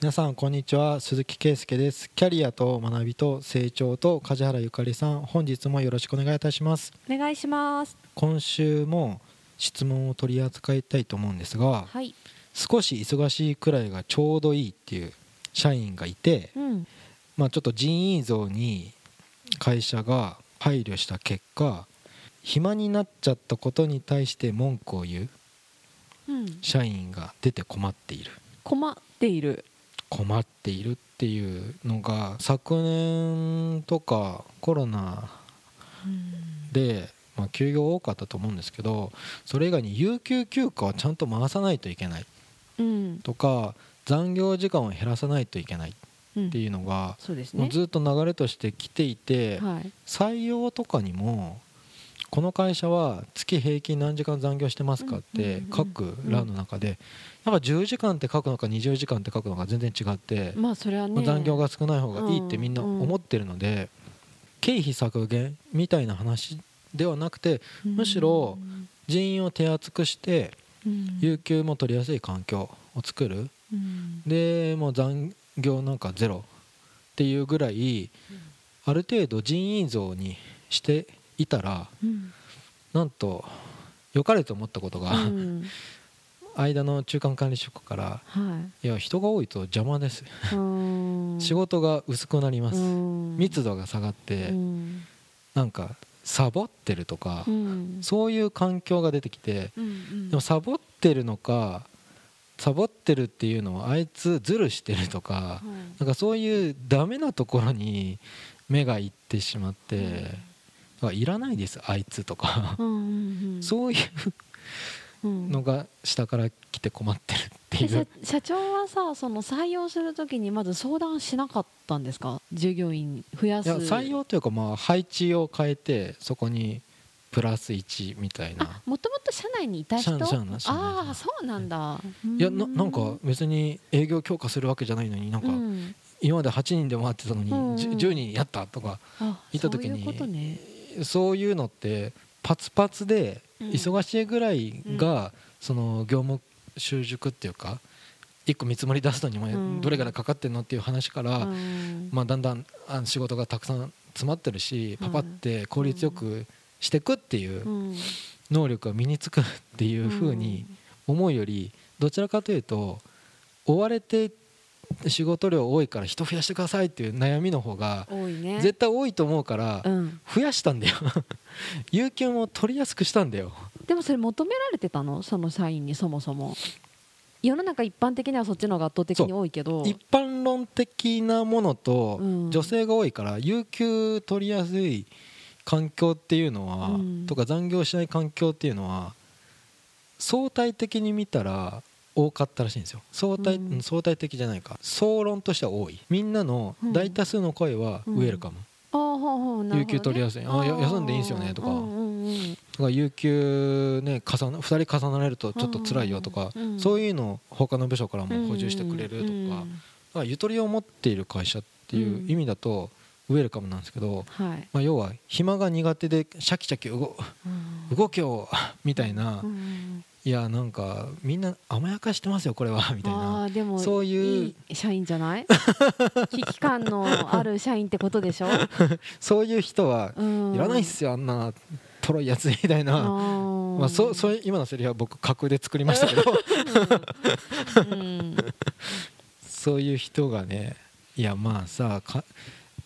皆さんこんにちは。鈴木圭介です。キャリアと学びと成長と梶原ゆかりさん。本日もよろしくお願いいたします。お願いします。今週も質問を取り扱いたいと思うんですがはい。少し忙しいくらいがちょうどいいっていう社員がいてうん。まあちょっと人員増に会社が配慮した結果暇になっちゃったことに対して文句を言ううん。社員が出て困っている。困っている困っているっていうのが昨年とかコロナで、まあ、休業多かったと思うんですけどそれ以外に有給休暇はちゃんと回さないといけない。うん。とか残業時間を減らさないといけないうん。っていうのが、もうずっと流れとしてきていて、はい。採用とかにもこの会社は月平均何時間残業してますかって書く欄の中でやっぱ10時間って書くのか20時間って書くのか全然違って、まあそれはね。まあ残業が少ない方がいいってみんな思ってるので、経費削減みたいな話ではなくてむしろ人員を手厚くしてうん。有給も取りやすい環境を作る。うん。でもう残業なんかゼロっていうぐらいある程度人員増にしていたらうん。なんと良かれと思ったことがうん。間の中間管理職からはい。いや人が多いと邪魔です。うん。仕事が薄くなります。うん。密度が下がってうん。なんかサボってるとかうん。そういう環境が出てきてうんでもサボってるのかサボってるっていうのはあいつズルしてるとかうんなんかそういうダメなところに目がいってしまって、らいらないですあいつとか、そういううんのが下から来て困ってるっていう。社長はさその採用するときにまず相談しなかったんですか？従業員増やす。いや採用というかまあ配置を変えてそこにプラス1みたいあなもともと社内にいた人？ああそうなんだ。いやななんか別に営業強化するわけじゃないのになんかうん。今まで8人で回ってたのにうん。10 10人やったとかあいた時にそういうのってパツパツでうん。忙しいぐらいがその業務習熟っていうか一個見積もり出すのにうん。もどれぐらいかかってんのっていう話からうん。まあだんだんあの仕事がたくさん詰まってるしうん。パパって効率よくしていくっていううん。能力が身につくっていうふうに思うよりどちらかというと追われて仕事量多いから人増やしてくださいっていう悩みの方が絶対多いと思うからうん。増やしたんだよ。有給も取りやすくしたんだよ。でもそれ求められてたの？その社員にそもそも。世の中一般的にはそっちの方が圧倒的に多いけど。一般論的なものとうん。女性が多いから有給取りやすい環境っていうのは、うん。とか残業しない環境っていうのは相対的に見たら多かったらしいんですよ。相対,、うん。相対的じゃないか。総論としては多い。みんなの大多数の声はウェルカム、うほうなるほどね。有給取りやすい。あや休んでいいんすよねとか。うんうんうん。だから有給ね重な2人重なれるとちょっと辛いよとか、うんそういうのを他の部署からも補充してくれるとか、からゆとりを持っている会社っていう意味だとウェルカムなんですけど、はい。まあ、要は暇が苦手でシャキシャキ動うん。動けよみたいな、うんいやなんかみんな甘やかしてますよこれは みたいあなーでもそういう。い社員じゃない？危機感のある社員ってことでしょ、そういう人はうん、いらないっすよあんなとろいやつみたいな、まあ、そそういう今のセリフは僕架空で作りましたけど。うん。そういう人がねいやまあさか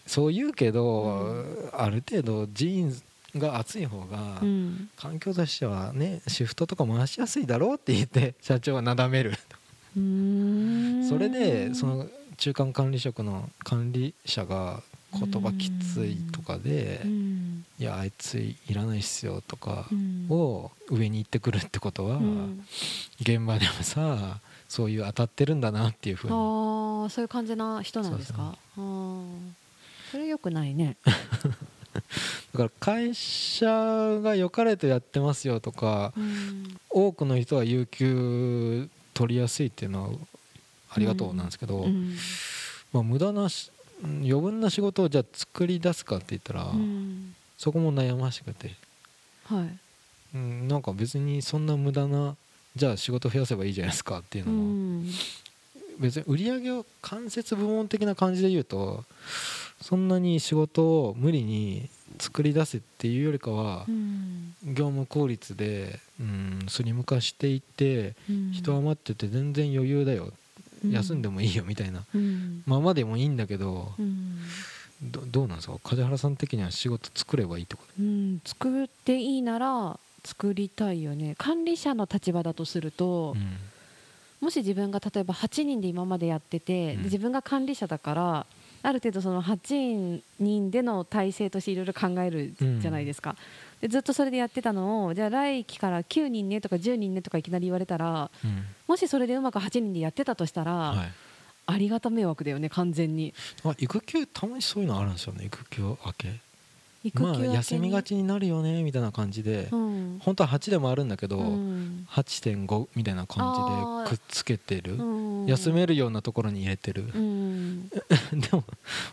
そう言うけど、ある程度ジーンズが厚い方が、うん。環境としてはねシフトとか回しやすいだろうって言って 社長はなだめるそれでその中間管理職の管理者が言葉きついとかでうん「いやあいついらないっすよ」とかうん。を上に言ってくるってことはうん。現場でもさそういう当たってるんだなっていうふうに。ああそういう感じな人なんですか？あー。それよくないね だから会社が良かれとやってますよとかうん。多くの人は有給取りやすいっていうのはありがとうなんですけど、うん。まあ、無駄な余分な仕事をじゃあ作り出すかって言ったら、うん。そこも悩ましくて、はい。うん、なんか別にそんな無駄なじゃあ仕事増やせばいいじゃないですかっていううのも、ん。別に売り上げを間接部門的な感じで言うとそんなに仕事を無理に作り出せっていうよりかはうん。業務効率で、うん、スリム化していってうん。人余ってて全然余裕だよ。うん。休んでもいいよみたいな。うん。ままでもいいんだけどうん。どどうなんですか？梶原さん的には仕事作ればいいってことうん。作っていいなら作りたいよね。管理者の立場だとすると、うん。もし自分が例えば8人で今までやってて、うん。で自分が管理者だからある程度その8人での体制としていろいろ考えるじゃないですか、でずっとそれでやってたのをじゃあ来期から9人ねとか10人ねとかいきなり言われたらうん。もしそれでうまく8人でやってたとしたら、はい。ありがた迷惑だよね完全に。あ育休たまにそういうのあるんですよね。育休明けまあ育休みがちになるよねみたいな感じで。うん。本当は8でもあるんだけど、うん。8.5みたいな感じでくっつけてる、うん。休めるようなところに入れてる、うん。でも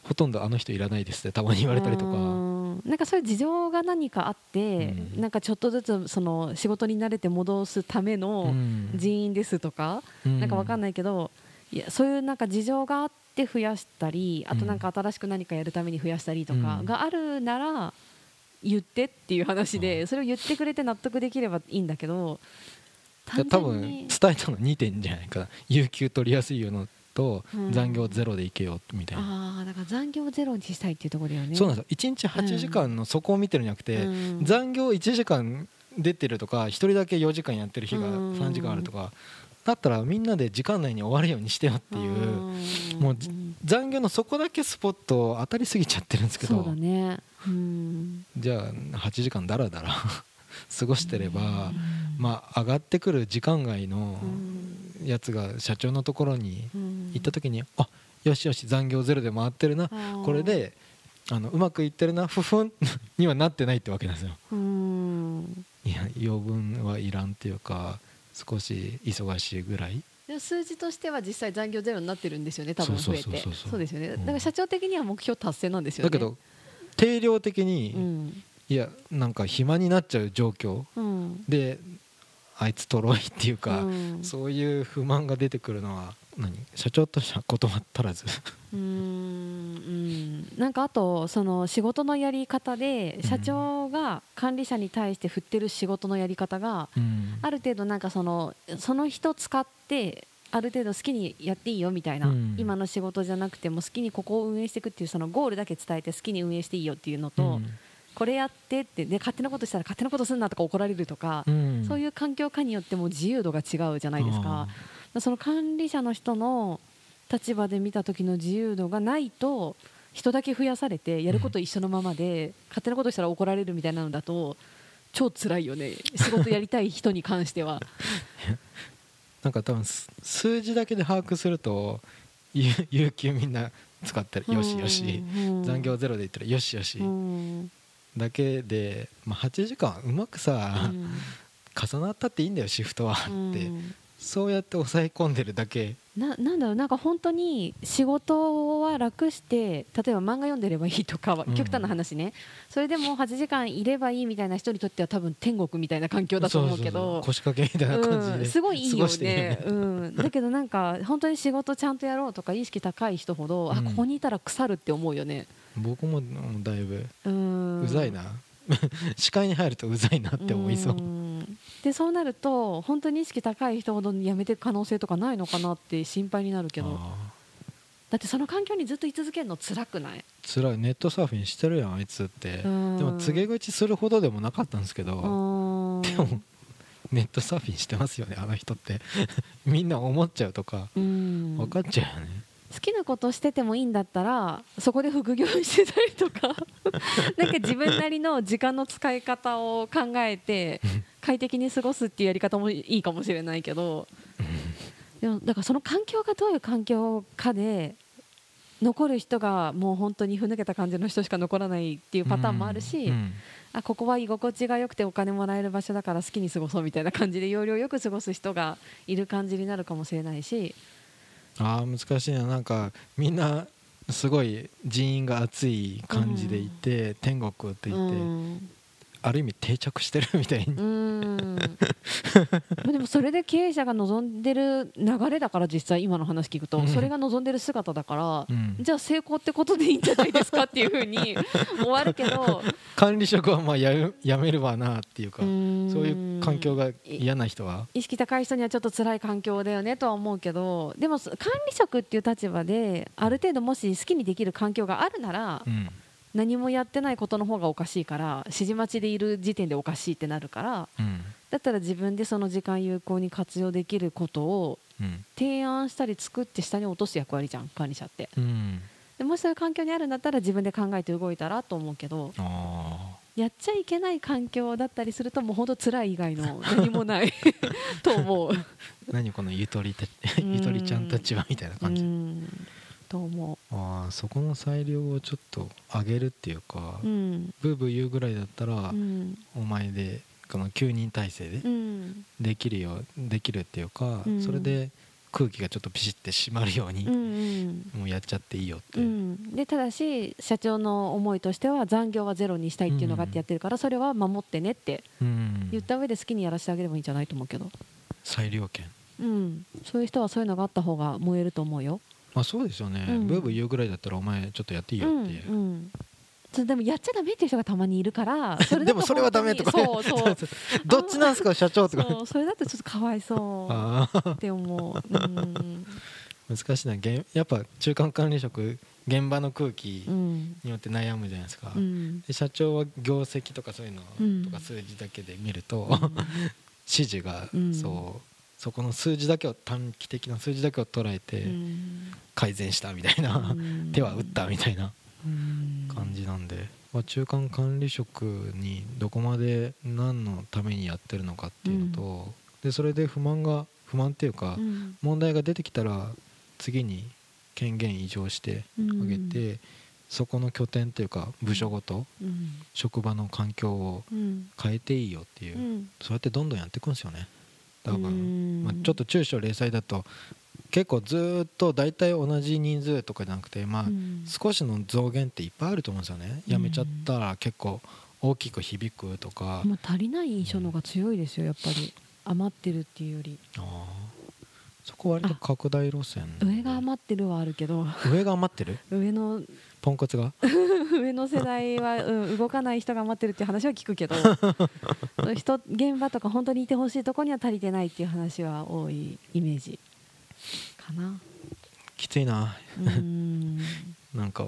ほとんどあの人いらないですってたまに言われたりとか、うん。なんかそういう事情が何かあって、うん。なんかちょっとずつその仕事に慣れて戻すためのうん。人員ですとか、なんかわかんないけどいやそういうなんか事情があって増やしたりあとなんか新しく何かやるために増やしたりとかうん。があるなら言ってっていう話で、うん。それを言ってくれて納得できればいいんだけど単多分伝えたの2点じゃないかな。有給取りやすいよのとうん。残業ゼロでいけよみたいな、ああだから残業ゼロにしたいっていうところだよね。そうなんですよ。1日8時間のそこを見てるんじゃなくて、うん。残業1時間出てるとか1人だけ4時間やってる日がうん。3時間あるとかだったらみんなで時間内に終わるようにしてよっていううん。もうじ残業のそこだけスポット当たりすぎちゃってるんですけそうどだね。うん。じゃあ8時間だらだら 過ごしてれば、うん。まあ上がってくる時間外のうん。やつが社長のところにうん。行った時に、あよしよし残業ゼロで回ってるな。これであのうまくいってるなふふんにはなってないってわけなんですよ。うん。いや余分はいらんっていうか少し忙しいぐらい？数字としては実際残業ゼロになってるんですよね多分増えて。そうですよね。うん。だから社長的には目標達成なんですよね。だけど定量的に、うん。いやなんか暇になっちゃう状況。うん。であいつとろいっていうか、うん。そういう不満が出てくるのは何？社長としては断ったらず。うーんうん。なんかあとその仕事のやり方でうん。社長が管理者に対して振ってる仕事のやり方がうん。ある程度なんかそのその人使ってある程度好きにやっていいよみたいな、うん。今の仕事じゃなくても好きにここを運営していくっていうそのゴールだけ伝えて好きに運営していいよっていうのと、うん。これやってってで勝手なことしたら勝手なことすんなとか怒られるとか、うん。そういう環境下によっても自由度が違うじゃないですか。その管理者の人の立場で見た時の自由度がないと人だけ増やされてやること一緒のままで、勝手なことしたら怒られるみたいなのだと超辛いよね。仕事やりたい人に関しては。なんか多分す数字だけで把握すると 有有給みんな使ってる。よしよし。うん。残業ゼロで言ったらよしよし。うん。だけで、まあ、8時間うまくさ、うん。重なったっていいんだよシフトは。って、うんそうやって抑え込んでるだけ。ななんだろうなんか本当に仕事は楽して例えば漫画読んでればいいとかはうん。極端な話ね、それでも8時間いればいいみたいな人にとっては多分天国みたいな環境だと思うけど。そ腰掛けみたいな感じで、うん、すごいいい過よねうん、だけどなんか本当に仕事ちゃんとやろうとか意識高い人ほど、あうん。ここにいたら腐るって思うよね。僕もだいぶ。うん。うざいな、視界に入るとうざいなって思いそう、ん。でそうなると本当に意識高い人ほど辞めていく可能性とかないのかなって心配になるけど。あだってその環境にずっと居続けるの辛くない？ー辛いネットサーフィンしてるやんあいつって、うん。でも告げ口するほどでもなかったんですけど、うん。でもネットサーフィンしてますよねあの人って。みんな思っちゃうとかうん。分かっちゃうよね、好きなことしててもいいんだったらそこで副業してたりとか なんか自分なりの時間の使い方を考えて快適に過ごすっていうやり方もいいかもしれないけどでもだからその環境がどういう環境かで残る人がもう本当にふぬけた感じの人しか残らないっていうパターンもあるし、うんあここは居心地が良くてお金もらえる場所だから好きに過ごそうみたいな感じで要領よく過ごす人がいる感じになるかもしれないし、あー難しいな。なんかみんなすごい人員が熱い感じでいて、天国ってう言って、んある意味定着してるみたいに、でもそれで経営者が望んでる流れだから実際今の話聞くと、うん。それが望んでる姿だから、うん。じゃあ成功ってことでいいんじゃないですかっていうふうに 終わるけど。管理職はまあやるやめるわなっていうかそういう環境が嫌な人は？意識高い人にはちょっと辛い環境だよねとは思うけどでも管理職っていう立場である程度もし好きにできる環境があるならうん何もやってないことの方がおかしいから指示待ちでいる時点でおかしいってなるからうん。だったら自分でその時間有効に活用できることをうん。提案したり作って下に落とす役割じゃん管理者って。うん。でもしそういう環境にあるんだったら自分で考えて動いたらと思うけどあやっちゃいけない環境だったりするともう本当辛い以外の 何もない と思う。ー何このゆとりたゆとりちゃんたちはみたいな感じ。うんと思ああそこの裁量をちょっと上げるっていうか、ううん。ブーブー言うぐらいだったら、うん。お前でこの9人体制でうん。できるよできるっていうか、うん。それで空気がちょっとピシッて締まるように、うんうん。もうやっちゃっていいよって、う。ん、でただし社長の思いとしては残業はゼロにしたいっていうのがあってやってるからそれは守ってねってうん。言った上で好きにやらせてあげればいいんじゃないと思うけど、裁量権。うん、そういう人はそういうのがあった方が燃えると思うよ。まあそうですよね、うん。ブーブー言うぐらいだったらお前ちょっとやっていいよっていう、うんうん。そうでもやっちゃダメっていう人がたまにいるから それでもそれはダメとかそうそう。どっちなんすか社長とか。そうそれだとちょっとかわいそう。ああって思う、うん。難しいな。げんやっぱ中間管理職現場の空気うんによって悩むじゃないですか、うん。で社長は業績とかそういうのうん。とか数字だけで見ると、指示がうん。そうそこの数字だけを短期的な数字だけを捉えてうん。改善したみたいな、うん。手は打ったみたいなうん。感じなんで、まあ、中間管理職にどこまで何のためにやってるのかっていうのと、でそれで不満が不満っていうか、うん。問題が出てきたら次に権限移譲してあげて、そこの拠点っていうか部署ごとうん。職場の環境をうん。変えていいよっていう、うん。そうやってどんどんやっていくんですよねだから、うん。まあ、ちょっと中小零細だと結構ずーっと大体同じ人数とかじゃなくてまあ、うん。少しの増減っていっぱいあると思うんですよね。うんやめちゃったら結構大きく響くとか、もう足りない印象の方が強いですよやっぱり。余ってるっていうより。あーそこ割と拡大路線。上が余ってるはあるけど。上が余ってる？上のポンコツが？上の世代は、うん、動かない人が余ってるっていう話は聞くけど 人現場とか本当にいてほしいとこには足りてないっていう話は多いイメージかな。きついな。なんか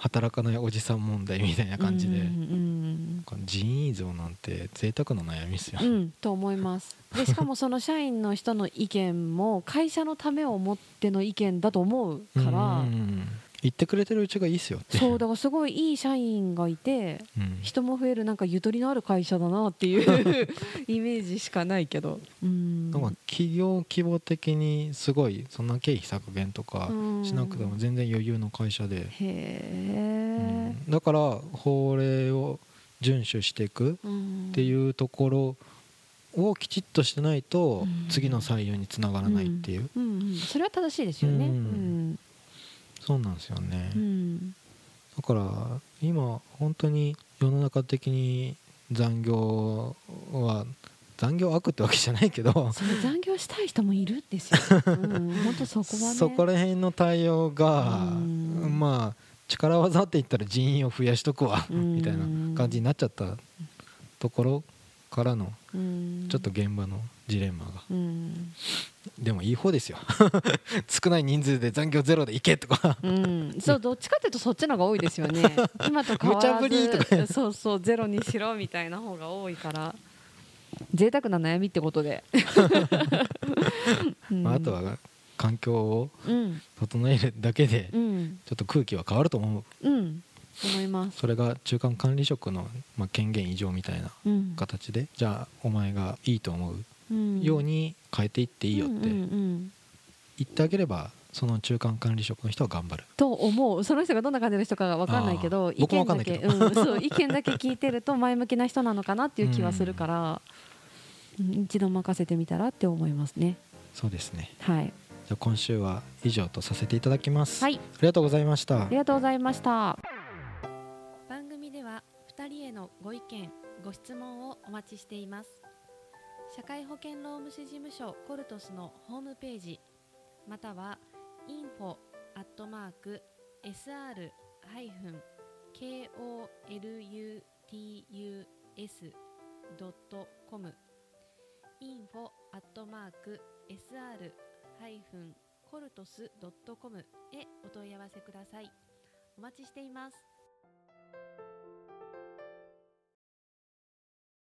働かないおじさん問題みたいな感じで、うん人員移動なんて贅沢な悩みですよ、うん、うん、と思います。でしかもその社員の人の意見も会社のためを思っての意見だと思うからうん言ってくれてるうちがいいっすよって。そうだからすごいいい社員がいてうん。人も増えるなんかゆとりのある会社だなっていう イメージしかないけど。うん。なんか企業規模的にすごいそんな経費削減とかうん。しなくても全然余裕の会社で、へうえん。だから法令を遵守していくってういうところをきちっとしてないとうん。次の採用につながらないっていう、ん、うん。うん、それは正しいですよね。ううんん、そうなんですよね、うん、だから今本当に世の中的に残業は残業悪ってわけじゃないけど残業したい人もいるんですよ。うん、本当そこはね。そこら辺の対応がうん。まあ力技って言ったら人員を増やしとくわうん。みたいな感じになっちゃったところからのうん、ちょっと現場のジレンマが。うん、でもいい方ですよ。少ない人数で残業ゼロでいけとか。うん、そうどっちかっていうとそっちの方が多いですよね。今と変わらず、そうそうゼロにしろみたいな方が多いから。贅沢な悩みってことで。うん。まああと、は環境をうん、整えるだけでうん、ちょっと空気は変わると思う。うん、思います。それが中間管理職の、まあ、権限移譲みたいなうん、形でじゃあお前がいいと思う。うんように変えていっていいよって言ってあげればその中間管理職の人は頑張る。と思う。その人がどんな感じの人か分かんないけど意僕も分かん見だけ、ないけどうん、そう意見だけ聞いてると前向きな人なのかなっていう気はするから、うん。一度任せてみたらって思いますね。そうですね。はい、じゃあ今週は以上とさせていただきます、はい、ありがとうございました。ありがとうございました。番組では2人へのご意見ご質問をお待ちしています社会保険労務士事務所コルトスのホームページまたは info アットマーク sr-kolutus.com info アットマーク sr-coltos.com へお問い合わせください。お待ちしています。